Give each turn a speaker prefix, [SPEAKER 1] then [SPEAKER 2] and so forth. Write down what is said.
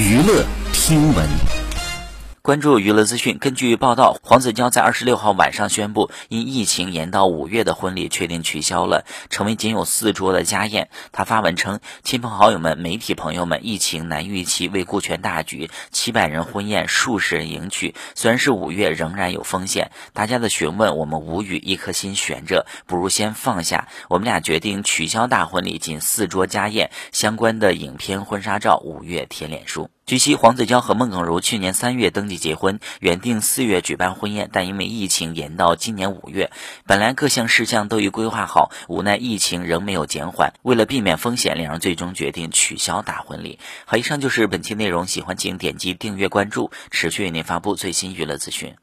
[SPEAKER 1] 娱乐听闻。
[SPEAKER 2] 关注娱乐资讯。根据报道，黄子佼在二十六号晚上宣布，因疫情延到五月的婚礼确定取消了，成为仅有四桌的家宴。他发文称：“亲朋好友们、媒体朋友们，疫情难预期，为顾全大局，七百人婚宴，数十人迎娶。虽然是五月，仍然有风险。大家的询问，我们无语，一颗心悬着，不如先放下。我们俩决定取消大婚礼，仅四桌家宴。相关的影片、婚纱照，五月贴脸书。”据悉，黄子佼和孟耿如去年三月登记结婚，原定四月举办婚宴，但因为疫情延到今年五月。本来各项事项都已规划好，无奈疫情仍没有减缓。为了避免风险，两人最终决定取消大婚礼。好，以上就是本期内容，喜欢请点击订阅关注，持续为您发布最新娱乐资讯。